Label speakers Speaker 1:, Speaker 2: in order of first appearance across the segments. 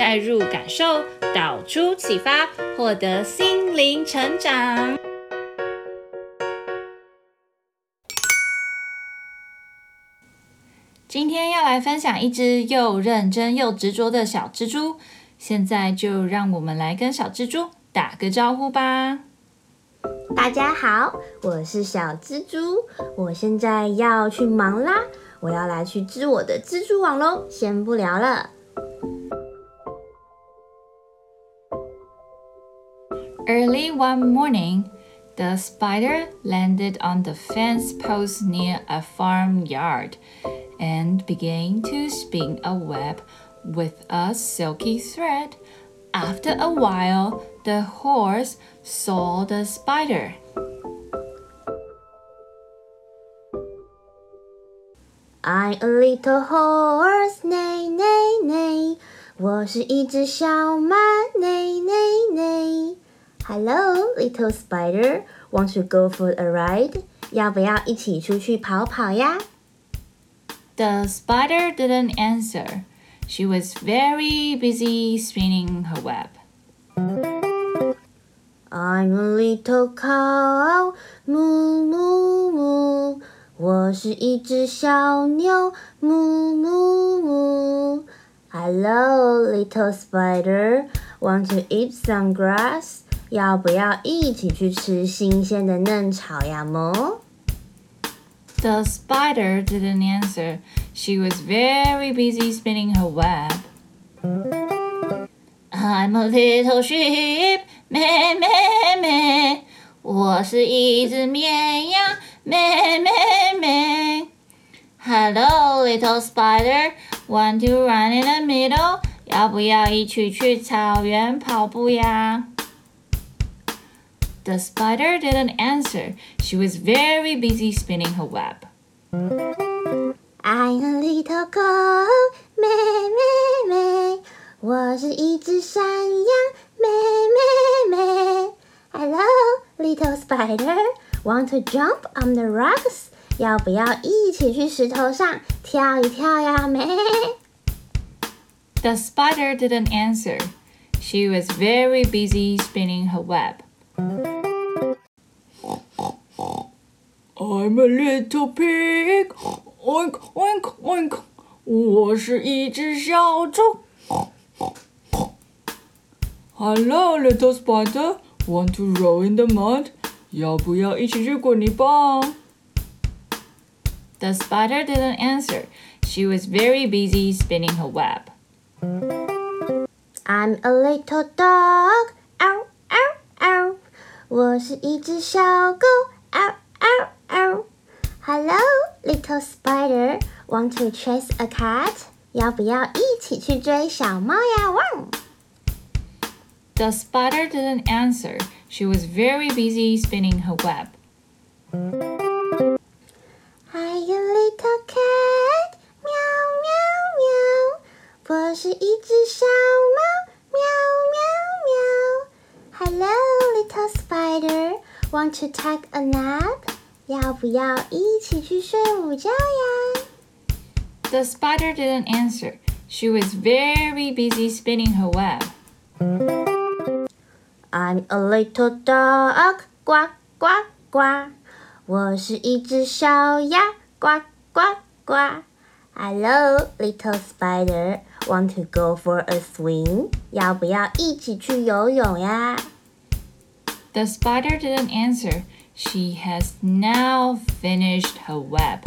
Speaker 1: 带入感受，导出启发，获得心灵成长。今天要来分享一只又认真又执着的小蜘蛛。现在就让我们来跟小蜘蛛打个招呼吧。
Speaker 2: 大家好，我是小蜘蛛，我现在要去忙啦，我要来去织我的蜘蛛网喽，先不聊了。
Speaker 1: Early one morning, the spider landed on the fence post near a farmyard and began to spin a web with a silky thread. After a while, the horse saw the spider.
Speaker 2: I'm a little horse, neigh, neigh, neigh. 我是一只小马，neigh, neigh, neigh. Hello, little spider. Want to go for a ride? 要不要一起出去跑跑呀？
Speaker 1: The spider didn't answer. She was very busy spinning her web.
Speaker 2: I'm a little cow, moo moo moo. 我是一只小牛，moo moo moo. Hello, little spider. Want to eat some grass? 要不要一起去吃新鲜的嫩草呀，哞？
Speaker 1: The spider didn't answer. She was very busy spinning her web. I'm a little sheep. 咩咩咩，我是一只绵羊，咩咩咩。Hello, little spider, want to run in the middle？要不要一起去草原跑步呀 ？The spider didn't answer. She was very busy spinning her web.
Speaker 2: I'm a little goat，咩咩咩，我是一只山羊，咩咩。Hello, little spider. Want to jump on the rocks? 要不要一起去石头上跳一跳呀，妹？
Speaker 1: The spider didn't answer. She was very busy spinning her web. I'm a little pig. Oink, oink, oink. 我是一只小猪。Hello, little spider. Want to roll in the mud? 要不要一起去滚泥巴？The spider didn't answer. She was very busy spinning her web.
Speaker 2: I'm a little dog. Ow, ow, ow. 我是一只小狗。Ow, ow, ow. Hello, little spider. Want to chase a cat? 要不要一起去追小猫呀？汪！
Speaker 1: The spider didn't answer. She was very busy spinning her web.
Speaker 2: Hi, a little cat. 喵喵喵。我是一只小猫。喵喵喵。Hello, little spider. Want to take a nap? 要不要一起去睡午觉呀？
Speaker 1: The spider didn't answer. She was very busy spinning her web.
Speaker 2: I'm a little dog，呱呱呱。我是一只小鸭，呱呱呱。Hello, little spider, want to go for a swim？要不要一起去游泳呀
Speaker 1: ？The spider didn't answer. She has now finished her web.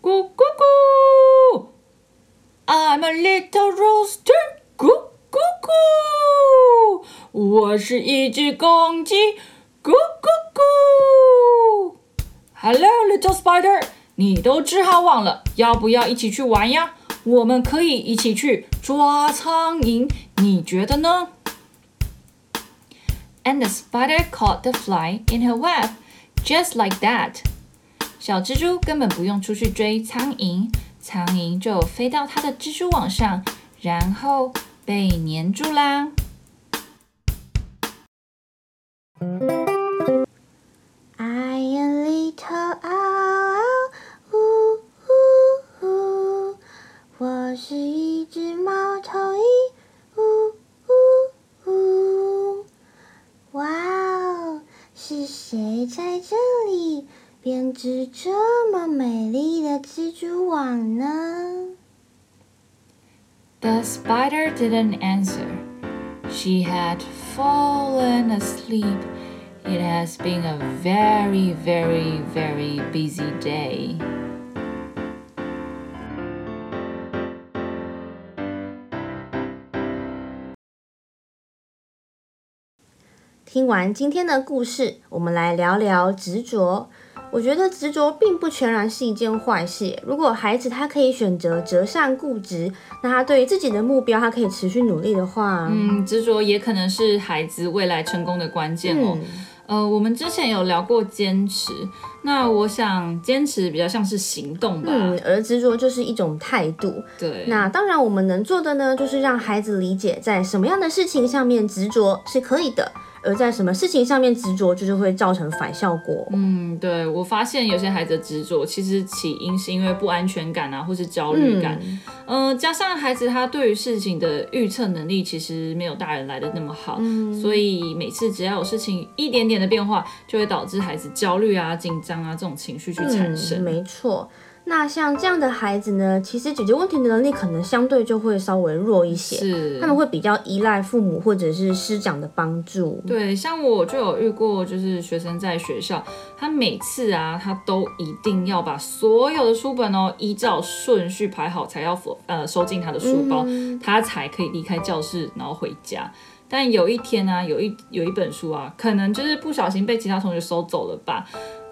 Speaker 1: 咕咕咕！I'm a little rooster. 咕。咕咕，我是一只公鸡。咕咕咕。Hello, little spider，你都织好网了，要不要一起去玩呀？ 我们可以一起去抓苍蝇，你觉得呢 ？And the spider caught the fly in her web, just like that. 小蜘蛛根本不用出去追苍蝇，苍蝇就飞到它的蜘蛛网上，然后被粘住啦。
Speaker 2: 织这么美丽的蜘蛛网呢
Speaker 1: ？The spider didn't answer. She had fallen asleep. It has been a very, very, very busy day.
Speaker 2: 听完今天的故事，我们来聊聊执着。我觉得执着并不全然是一件坏事。如果孩子他可以选择折善固执，那他对于自己的目标，他可以持续努力的话，
Speaker 1: 嗯，执着也可能是孩子未来成功的关键哦。嗯呃，我们之前有聊过坚持，那我想坚持比较像是行动吧，
Speaker 2: 嗯，而执着就是一种态度。
Speaker 1: 对，
Speaker 2: 那当然我们能做的呢，就是让孩子理解，在什么样的事情上面执着是可以的。而在什么事情上面执着，就是会造成反效果。
Speaker 1: 嗯，对，我发现有些孩子的执着，其实起因是因为不安全感啊，或是焦虑感。嗯、呃，加上孩子他对于事情的预测能力，其实没有大人来的那么好。嗯，所以每次只要有事情一点点的变化，就会导致孩子焦虑啊、紧张啊这种情绪去产生。
Speaker 2: 嗯、没错。那像这样的孩子呢，其实解决问题的能力可能相对就会稍微弱一些，
Speaker 1: 是
Speaker 2: 他们会比较依赖父母或者是师长的帮助。
Speaker 1: 对，像我就有遇过，就是学生在学校，他每次啊，他都一定要把所有的书本哦依照顺序排好，才要呃收进他的书包，嗯，他才可以离开教室，然后回家。但有一天呢，啊，有一有一本书啊，可能就是不小心被其他同学收走了吧。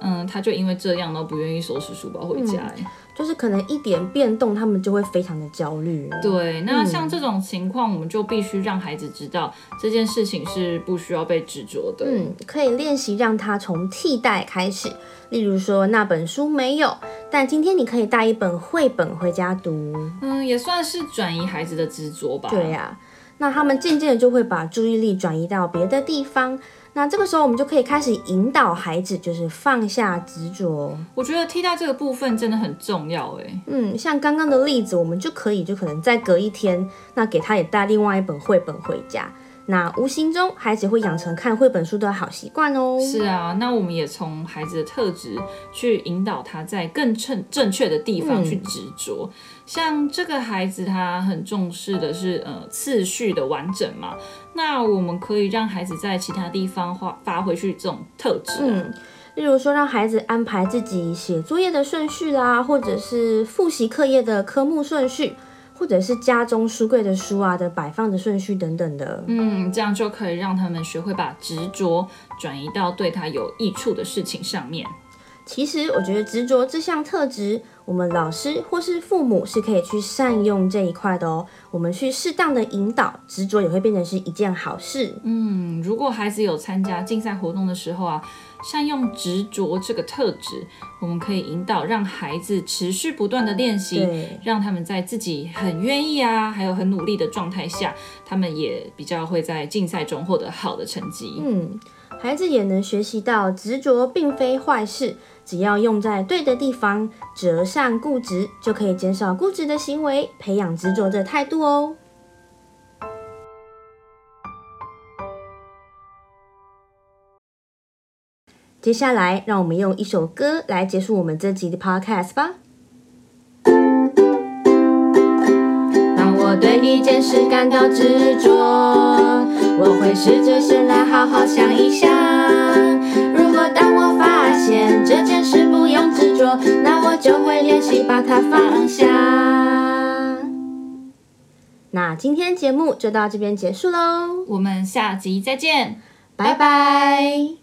Speaker 1: 嗯，他就因为这样都不愿意收拾书包回家，嗯，
Speaker 2: 就是可能一点变动，他们就会非常的焦虑。
Speaker 1: 对，那像这种情况，嗯，我们就必须让孩子知道这件事情是不需要被执着的。
Speaker 2: 嗯，可以练习让他从替代开始，例如说那本书没有，但今天你可以带一本绘本回家读。
Speaker 1: 嗯，也算是转移孩子的执着吧。
Speaker 2: 对呀，啊，那他们渐渐的就会把注意力转移到别的地方。那这个时候，我们就可以开始引导孩子，就是放下执着。
Speaker 1: 我觉得替代这个部分真的很重要，哎。
Speaker 2: 嗯，像刚刚的例子，我们就可以就可能再隔一天，那给他也带另外一本绘本回家。那无形中，孩子会养成看绘本书的好习惯哦。
Speaker 1: 是啊，那我们也从孩子的特质去引导他在更正正确的地方去执着。嗯。像这个孩子，他很重视的是呃次序的完整嘛。那我们可以让孩子在其他地方发发挥去这种特质啊。
Speaker 2: 嗯，例如说让孩子安排自己写作业的顺序啦，或者是复习课业的科目顺序。或者是家中书柜的书啊的摆放的顺序等等的，
Speaker 1: 嗯，这样就可以让他们学会把执着转移到对他有益处的事情上面。
Speaker 2: 其实我觉得执着这项特质，我们老师或是父母是可以去善用这一块的哦。我们去适当的引导，执着也会变成是一件好事。
Speaker 1: 嗯，如果孩子有参加竞赛活动的时候啊。善用执着这个特质，我们可以引导让孩子持续不断的练习，让他们在自己很愿意啊，还有很努力的状态下，他们也比较会在竞赛中获得好的成绩。
Speaker 2: 嗯，孩子也能学习到执着并非坏事，只要用在对的地方，折善固执，就可以减少固执的行为，培养执着的态度哦。接下来，让我们用一首歌来结束我们这集的 podcast 吧。当我对一件事感到执着，我会试着先来好好想一想。如果当我发现这件事不用执着，那我就会练习把它放下。那今天节目就到这边结束喽，
Speaker 1: 我们下集再见，
Speaker 2: 拜拜。